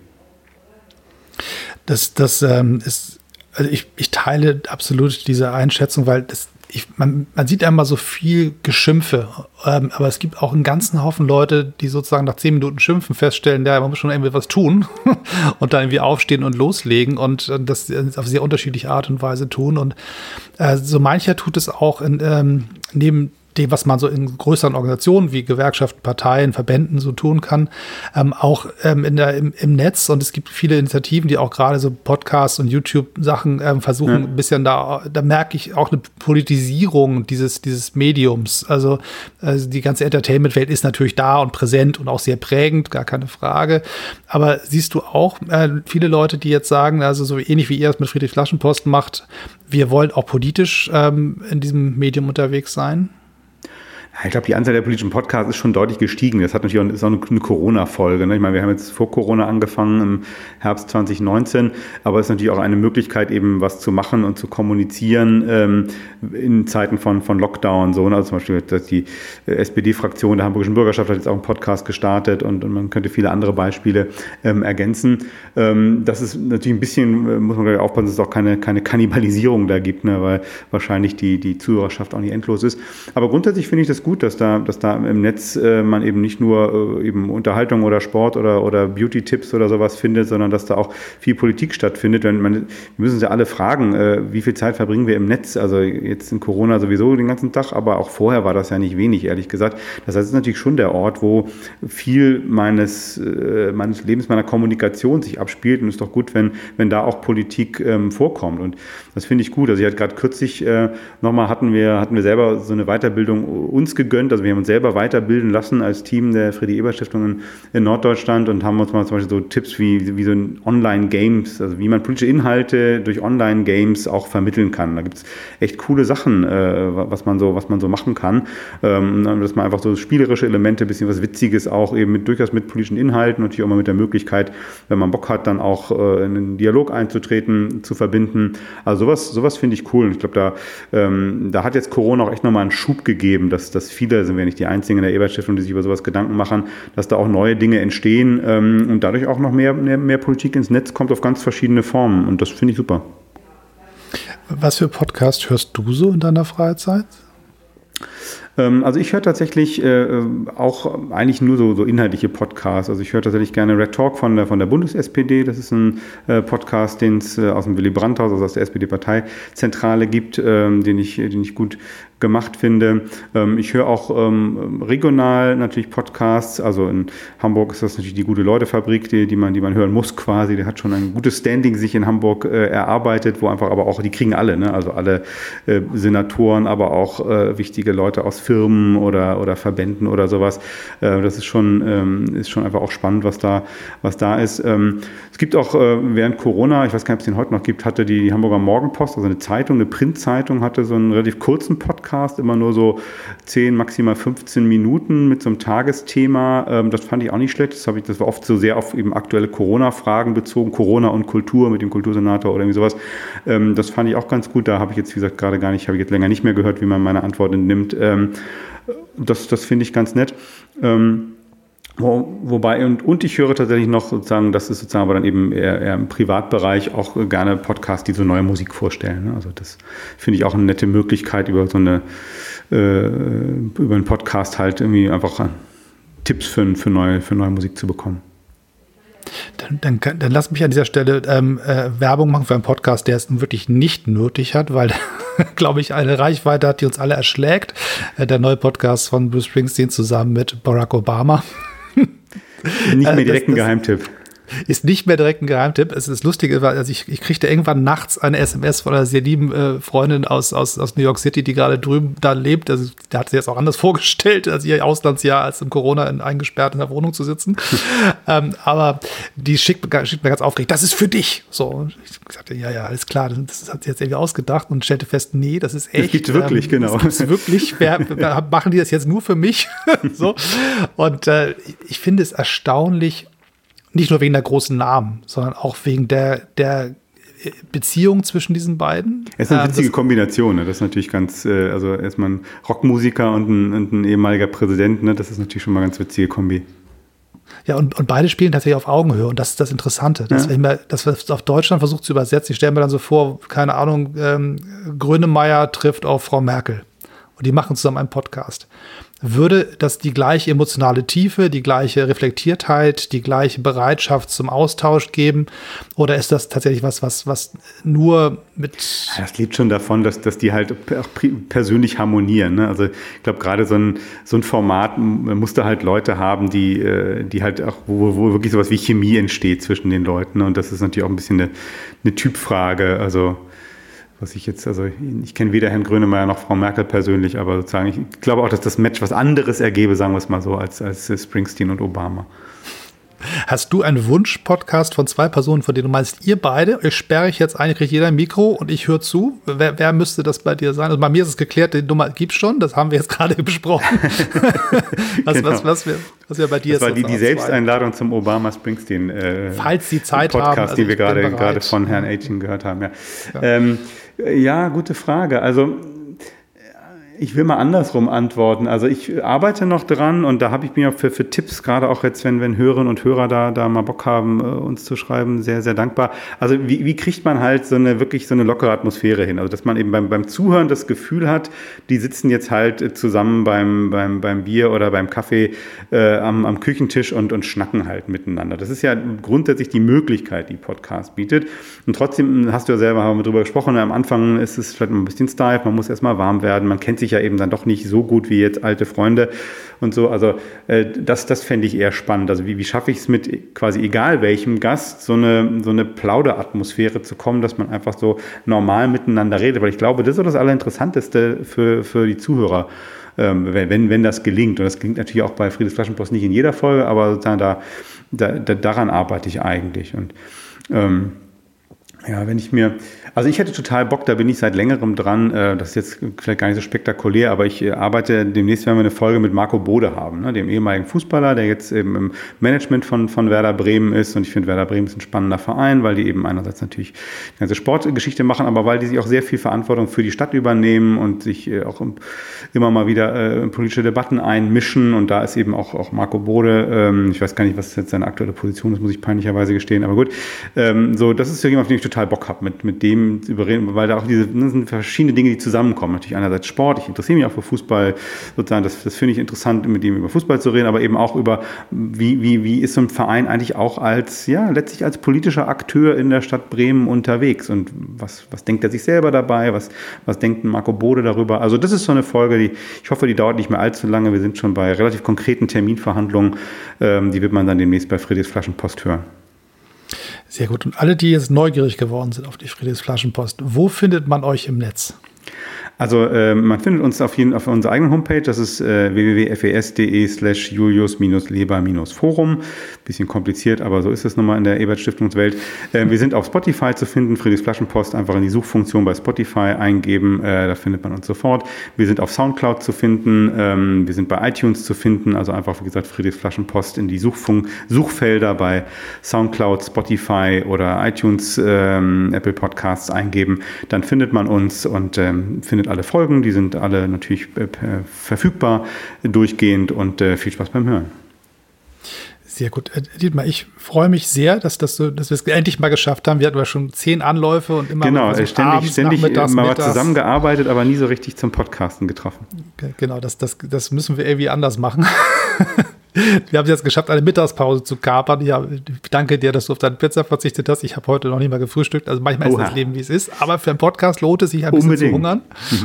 Speaker 3: Das, das ähm, ist, also ich, ich teile absolut diese Einschätzung, weil das ich, man, man sieht einmal so viel Geschimpfe, ähm, aber es gibt auch einen ganzen Haufen Leute, die sozusagen nach zehn Minuten Schimpfen feststellen, ja, man muss schon irgendwie was tun und dann irgendwie aufstehen und loslegen und äh, das auf sehr unterschiedliche Art und Weise tun. Und äh, so mancher tut es auch in, ähm, neben dem, was man so in größeren Organisationen wie Gewerkschaften, Parteien, Verbänden so tun kann, ähm, auch ähm, in der, im, im, Netz. Und es gibt viele Initiativen, die auch gerade so Podcasts und YouTube-Sachen ähm, versuchen, ja. ein bisschen da, da merke ich auch eine Politisierung dieses, dieses Mediums. Also, also die ganze Entertainment-Welt ist natürlich da und präsent und auch sehr prägend, gar keine Frage. Aber siehst du auch äh, viele Leute, die jetzt sagen, also so ähnlich wie ihr es mit Friedrich Flaschenpost macht, wir wollen auch politisch ähm, in diesem Medium unterwegs sein?
Speaker 4: Ich glaube, die Anzahl der politischen Podcasts ist schon deutlich gestiegen. Das hat natürlich auch, ist auch eine, Corona-Folge. Ne? Ich meine, wir haben jetzt vor Corona angefangen im Herbst 2019, aber es ist natürlich auch eine Möglichkeit, eben was zu machen und zu kommunizieren ähm, in Zeiten von, von Lockdown. So, ne? Also zum Beispiel dass die äh, SPD-Fraktion der Hamburgischen Bürgerschaft hat jetzt auch einen Podcast gestartet und, und man könnte viele andere Beispiele ähm, ergänzen. Ähm, das ist natürlich ein bisschen, äh, muss man gleich aufpassen, dass es auch keine, keine Kannibalisierung da gibt, ne? weil wahrscheinlich die, die Zuhörerschaft auch nicht endlos ist. Aber grundsätzlich finde ich das gut gut, dass da, dass da im Netz äh, man eben nicht nur äh, eben Unterhaltung oder Sport oder, oder Beauty-Tipps oder sowas findet, sondern dass da auch viel Politik stattfindet. Wenn man, wir müssen ja alle fragen, äh, wie viel Zeit verbringen wir im Netz? Also jetzt in Corona sowieso den ganzen Tag, aber auch vorher war das ja nicht wenig, ehrlich gesagt. Das heißt, es ist natürlich schon der Ort, wo viel meines, äh, meines Lebens, meiner Kommunikation sich abspielt. Und es ist doch gut, wenn, wenn da auch Politik ähm, vorkommt. Und das finde ich gut. Also ich hatte gerade kürzlich äh, nochmal hatten wir, hatten wir selber so eine Weiterbildung uns gegönnt. Also wir haben uns selber weiterbilden lassen als Team der Friedrich-Ebert-Stiftung in, in, Norddeutschland und haben uns mal zum Beispiel so Tipps wie, wie so Online-Games, also wie man politische Inhalte durch Online-Games auch vermitteln kann. Da gibt es echt coole Sachen, äh, was, man so, was man so machen kann. Ähm, dass man einfach so spielerische Elemente, bisschen was Witziges auch eben mit, durchaus mit politischen Inhalten, natürlich auch mal mit der Möglichkeit, wenn man Bock hat, dann auch äh, in einen Dialog einzutreten, zu verbinden. Also sowas, sowas finde ich cool. Und ich glaube, da, ähm, da hat jetzt Corona auch echt nochmal einen Schub gegeben, dass, dass viele, sind wir nicht die Einzigen in der Ebert-Stiftung, die sich über sowas Gedanken machen, dass da auch neue Dinge entstehen ähm, und dadurch auch noch mehr, mehr, mehr Politik ins Netz kommt auf ganz verschiedene Formen. Und das finde ich super.
Speaker 3: Was für Podcast hörst du so in deiner Freizeit?
Speaker 4: Ähm, also ich höre tatsächlich äh, auch eigentlich nur so, so inhaltliche Podcasts. Also ich höre tatsächlich gerne Red Talk von der, von der Bundes-SPD. Das ist ein äh, Podcast, den es äh, aus dem Willy Brandt-Haus, also aus der SPD-Parteizentrale gibt, ähm, den, ich, den ich gut gemacht finde. Ähm, ich höre auch ähm, regional natürlich Podcasts. Also in Hamburg ist das natürlich die gute Leute-Fabrik, die, die, man, die man hören muss quasi. Der hat schon ein gutes Standing sich in Hamburg äh, erarbeitet, wo einfach aber auch, die kriegen alle, ne? also alle äh, Senatoren, aber auch äh, wichtige Leute aus Firmen oder, oder Verbänden oder sowas. Äh, das ist schon, ähm, ist schon einfach auch spannend, was da, was da ist. Ähm, es gibt auch äh, während Corona, ich weiß gar nicht, ob es den heute noch gibt, hatte die Hamburger Morgenpost, also eine Zeitung, eine Printzeitung, hatte so einen relativ kurzen Podcast Podcast, immer nur so 10, maximal 15 Minuten mit so einem Tagesthema. Ähm, das fand ich auch nicht schlecht. Das, ich, das war oft so sehr auf eben aktuelle Corona-Fragen bezogen, Corona und Kultur mit dem Kultursenator oder irgendwie sowas. Ähm, das fand ich auch ganz gut. Da habe ich jetzt, wie gesagt, gerade gar nicht, habe ich jetzt länger nicht mehr gehört, wie man meine Antwort nimmt. Ähm, das das finde ich ganz nett. Wo, wobei, und, und ich höre tatsächlich noch sozusagen, das ist sozusagen aber dann eben eher, eher im Privatbereich auch gerne Podcasts, die so neue Musik vorstellen. Ne? Also das finde ich auch eine nette Möglichkeit, über so eine, äh, über einen Podcast halt irgendwie einfach Tipps für, für, neue, für neue Musik zu bekommen.
Speaker 3: Dann, dann, dann lass mich an dieser Stelle ähm, äh, Werbung machen für einen Podcast, der es wirklich nicht nötig hat, weil, glaube ich, eine Reichweite hat, die uns alle erschlägt. Äh, der neue Podcast von Bruce Springsteen zusammen mit Barack Obama.
Speaker 4: Nicht mehr direkt ein Geheimtipp
Speaker 3: ist nicht mehr direkt ein Geheimtipp. Es ist lustig, also ich, ich kriegte irgendwann nachts eine SMS von einer sehr lieben äh, Freundin aus, aus, aus New York City, die gerade drüben da lebt. Also, da hat sie jetzt auch anders vorgestellt, als ihr Auslandsjahr, als im Corona in, eingesperrt in der Wohnung zu sitzen. ähm, aber die schickt, schickt mir ganz aufgeregt, das ist für dich. So, und ich sagte, ja, ja, alles klar, das hat sie jetzt irgendwie ausgedacht und stellte fest, nee, das ist echt. Das
Speaker 4: gibt wirklich, ähm, genau.
Speaker 3: Das ist wirklich, wer, machen die das jetzt nur für mich? so. Und äh, ich finde es erstaunlich, nicht nur wegen der großen Namen, sondern auch wegen der, der Beziehung zwischen diesen beiden.
Speaker 4: Es ist eine ähm, witzige Kombination. Ne? Das ist natürlich ganz, äh, also erstmal ein Rockmusiker und ein, und ein ehemaliger Präsident. Ne? Das ist natürlich schon mal eine ganz witzige Kombi.
Speaker 3: Ja, und, und beide spielen tatsächlich auf Augenhöhe und das ist das Interessante. Dass
Speaker 4: Ja.
Speaker 3: wenn man das auf Deutschland versucht zu übersetzen, ich stelle mir dann so vor, keine Ahnung, ähm, Grönemeyer trifft auf Frau Merkel und die machen zusammen einen Podcast. Würde das die gleiche emotionale Tiefe, die gleiche Reflektiertheit, die gleiche Bereitschaft zum Austausch geben? Oder ist das tatsächlich was, was, was nur mit
Speaker 4: Das lebt schon davon, dass, dass die halt auch persönlich harmonieren. Ne? Also ich glaube, gerade so ein, so ein Format m- musste halt Leute haben, die, äh, die halt auch, wo, wo wirklich sowas wie Chemie entsteht zwischen den Leuten. ne? Und das ist natürlich auch ein bisschen eine, eine Typfrage. Also was ich jetzt, also ich kenne weder Herrn Grönemeyer noch Frau Merkel persönlich, aber sozusagen, ich glaube auch, dass das Match was anderes ergebe, sagen wir es mal so, als, als Springsteen und Obama.
Speaker 3: Hast du einen Wunsch-Podcast von zwei Personen, von denen du meinst, ihr beide, euch sperre ich jetzt ein, kriegt jeder ein Mikro und ich höre zu? Wer, wer müsste das bei dir sein? Also bei mir ist es geklärt, den Nummer gibt's schon, das haben wir jetzt gerade besprochen. was,
Speaker 4: Genau.
Speaker 3: was, was, wir, was wir bei dir
Speaker 4: Das war die, die Selbsteinladung zum Obama Springsteen äh,
Speaker 3: Falls Sie Zeit
Speaker 4: Podcast,
Speaker 3: haben, also
Speaker 4: den wir
Speaker 3: ich
Speaker 4: gerade gerade von Herrn Aitchen gehört haben. Ja. Ja. Ähm, ja, gute Frage. Also ich will mal andersrum antworten. Also ich arbeite noch dran und da habe ich mir für, für Tipps, gerade auch jetzt, wenn, wenn Hörerinnen und Hörer da, da mal Bock haben, äh, uns zu schreiben, sehr, sehr dankbar. Also wie, wie kriegt man halt so eine wirklich so eine lockere Atmosphäre hin? Also dass man eben beim, beim Zuhören das Gefühl hat, die sitzen jetzt halt äh, zusammen beim, beim, beim Bier oder beim Kaffee äh, am, am Küchentisch und, und schnacken halt miteinander. Das ist ja grundsätzlich die Möglichkeit, die Podcast bietet. Und trotzdem hast du ja selber drüber gesprochen, am Anfang ist es vielleicht ein bisschen steif, man muss erstmal warm werden, man kennt sich ja eben dann doch nicht so gut wie jetzt alte Freunde und so. Also äh, das, das fände ich eher spannend. Also wie, wie schaffe ich es mit quasi egal welchem Gast so eine, so eine Plauderatmosphäre zu kommen, dass man einfach so normal miteinander redet. Weil ich glaube, das ist so das Allerinteressanteste für, für die Zuhörer. Ähm, wenn, wenn, das gelingt. Und das gelingt natürlich auch bei Friedes Flaschenpost nicht in jeder Folge, aber sozusagen da, da, da daran arbeite ich eigentlich. Und ähm, ja, wenn ich mir, also ich hätte total Bock, da bin ich seit längerem dran, äh, das ist jetzt vielleicht gar nicht so spektakulär, aber ich äh, arbeite, demnächst werden wir eine Folge mit Marco Bode haben, ne, dem ehemaligen Fußballer, der jetzt eben im Management von, von Werder Bremen ist. Und ich finde Werder Bremen ist ein spannender Verein, weil die eben einerseits natürlich die ganze Sportgeschichte machen, aber weil die sich auch sehr viel Verantwortung für die Stadt übernehmen und sich äh, auch im, immer mal wieder in politische Debatten einmischen. Und da ist eben auch, auch Marco Bode, ähm, ich weiß gar nicht, was jetzt seine aktuelle Position ist, muss ich peinlicherweise gestehen, aber gut, ähm, so, das ist jemand, auf den ich total Bock habe, mit, mit dem zu überreden, weil da auch diese das sind verschiedene Dinge, die zusammenkommen. Natürlich einerseits Sport, ich interessiere mich auch für Fußball, sozusagen, das, das finde ich interessant, mit dem über Fußball zu reden, aber eben auch über, wie, wie, wie ist so ein Verein eigentlich auch als, ja, letztlich als politischer Akteur in der Stadt Bremen unterwegs und was, was denkt er sich selber dabei, was, was denkt Marco Bode darüber? Also das ist so eine Folge, die, ich hoffe, die dauert nicht mehr allzu lange, wir sind schon bei relativ konkreten Terminverhandlungen, ähm, die wird man dann demnächst bei Friedrichs Flaschenpost hören.
Speaker 3: Sehr gut. Und alle, die jetzt neugierig geworden sind auf die Friedrichs Flaschenpost, wo findet man euch im Netz?
Speaker 4: Also äh, man findet uns auf, jeden, auf unserer eigenen Homepage, das ist äh, www.fes.de slash julius-leber-forum. Bisschen kompliziert, aber so ist es nochmal in der Ebert-Stiftungswelt. Äh, wir sind auf Spotify zu finden, Friedrichs Flaschenpost, einfach in die Suchfunktion bei Spotify eingeben, äh, da findet man uns sofort. Wir sind auf Soundcloud zu finden, ähm, wir sind bei iTunes zu finden, also einfach, wie gesagt, Friedrichs Flaschenpost in die Suchfunk Suchfelder bei Soundcloud, Spotify oder iTunes, ähm, Apple Podcasts eingeben, dann findet man uns und ähm, findet alle Folgen, die sind alle natürlich äh, verfügbar durchgehend und äh, viel Spaß beim Hören.
Speaker 3: Sehr gut. Äh, Dietmar, ich freue mich sehr, dass, dass, du, dass wir es endlich mal geschafft haben. Wir hatten ja schon zehn Anläufe und immer
Speaker 4: genau,
Speaker 3: mal so
Speaker 4: ständig,
Speaker 3: abends,
Speaker 4: ständig
Speaker 3: nachmittags,
Speaker 4: mal
Speaker 3: mittags.
Speaker 4: zusammengearbeitet, aber nie so richtig zum Podcasten getroffen.
Speaker 3: Genau, das, das, das müssen wir irgendwie anders machen. Wir haben es jetzt geschafft, eine Mittagspause zu kapern. Ja, ich danke dir, dass du auf deine Pizza verzichtet hast. Ich habe heute noch nicht mal gefrühstückt. Also manchmal
Speaker 4: Oha.
Speaker 3: ist das Leben, wie es ist. Aber für einen Podcast lohnt es sich ein bisschen
Speaker 4: Unbedingt.
Speaker 3: zu hungern.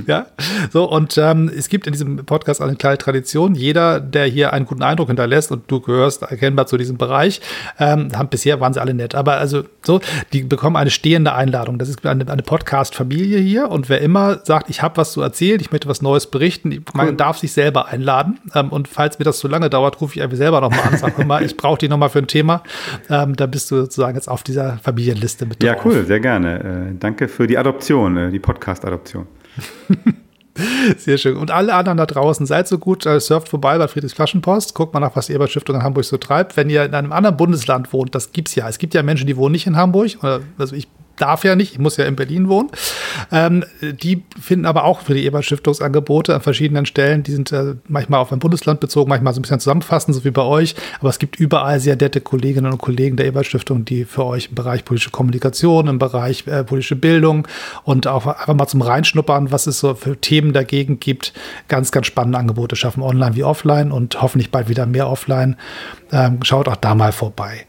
Speaker 3: Ja, so und ähm, es gibt in diesem Podcast eine kleine Tradition. Jeder, der hier einen guten Eindruck hinterlässt und du gehörst erkennbar zu diesem Bereich, ähm, haben bisher waren sie alle nett. Aber also so, die bekommen eine stehende Einladung. Das ist eine, eine Podcast-Familie hier und wer immer sagt, ich habe was zu erzählen, ich möchte was Neues berichten, man darf sich selber einladen. Ähm, und falls mir das zu lange dauert, rufe ich einfach selber nochmal an, sag mal, ich brauche die nochmal für ein Thema. Ähm, da bist du sozusagen jetzt auf dieser Familienliste mit
Speaker 4: Ja,
Speaker 3: drauf.
Speaker 4: cool, sehr gerne. Äh, danke für die Adoption, äh, die Podcast-Adoption.
Speaker 3: Sehr schön. Und alle anderen da draußen, seid so gut, äh, surft vorbei bei Friedrichs Flaschenpost, guckt mal nach, was die Ebert-Stiftung in Hamburg so treibt. Wenn ihr in einem anderen Bundesland wohnt, das gibt's ja. Es gibt ja Menschen, die wohnen nicht in Hamburg. Oder, Also ich darf ja nicht, ich muss ja in Berlin wohnen. Ähm, die finden aber auch für die Ebert-Stiftungsangebote an verschiedenen Stellen, die sind äh, manchmal auf ein Bundesland bezogen, manchmal so ein bisschen zusammenfassend, so wie bei euch. Aber es gibt überall sehr nette Kolleginnen und Kollegen der Ebert-Stiftung, die für euch im Bereich politische Kommunikation, im Bereich äh, politische Bildung und auch einfach mal zum Reinschnuppern, was es so für Themen dagegen gibt, ganz, ganz spannende Angebote schaffen, online wie offline und hoffentlich bald wieder mehr offline. Ähm, schaut auch da mal vorbei.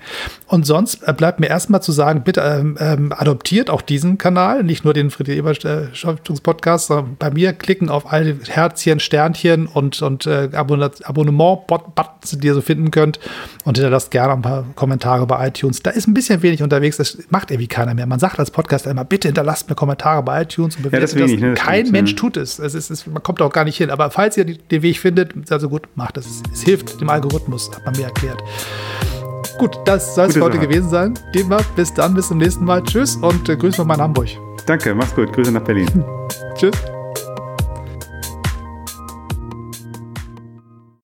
Speaker 3: Und sonst äh, bleibt mir erstmal zu sagen, bitte ähm, ähm, adoptiert auch diesen Kanal, nicht nur den Friedrich Ebert äh, Podcast, sondern bei mir klicken auf alle Herzchen, Sternchen und, und äh, Abonnement-Buttons, die ihr so finden könnt und hinterlasst gerne ein paar Kommentare bei iTunes. Da ist ein bisschen wenig unterwegs, das macht irgendwie keiner mehr. Man sagt als Podcast immer, bitte hinterlasst mir Kommentare bei iTunes und
Speaker 4: bewertet ja, das. Wenig,
Speaker 3: ne? das Kein Mensch ja. tut es. es, ist, es man kommt auch gar nicht hin. Aber falls ihr den Weg findet, also gut, macht es. Es hilft dem Algorithmus, hat man mir erklärt. Gut, das soll es heute Sache. gewesen sein. Demnach, bis dann, bis zum nächsten Mal. Tschüss und äh, Grüße von meinem Hamburg.
Speaker 4: Danke, mach's gut. Grüße nach Berlin.
Speaker 3: Tschüss.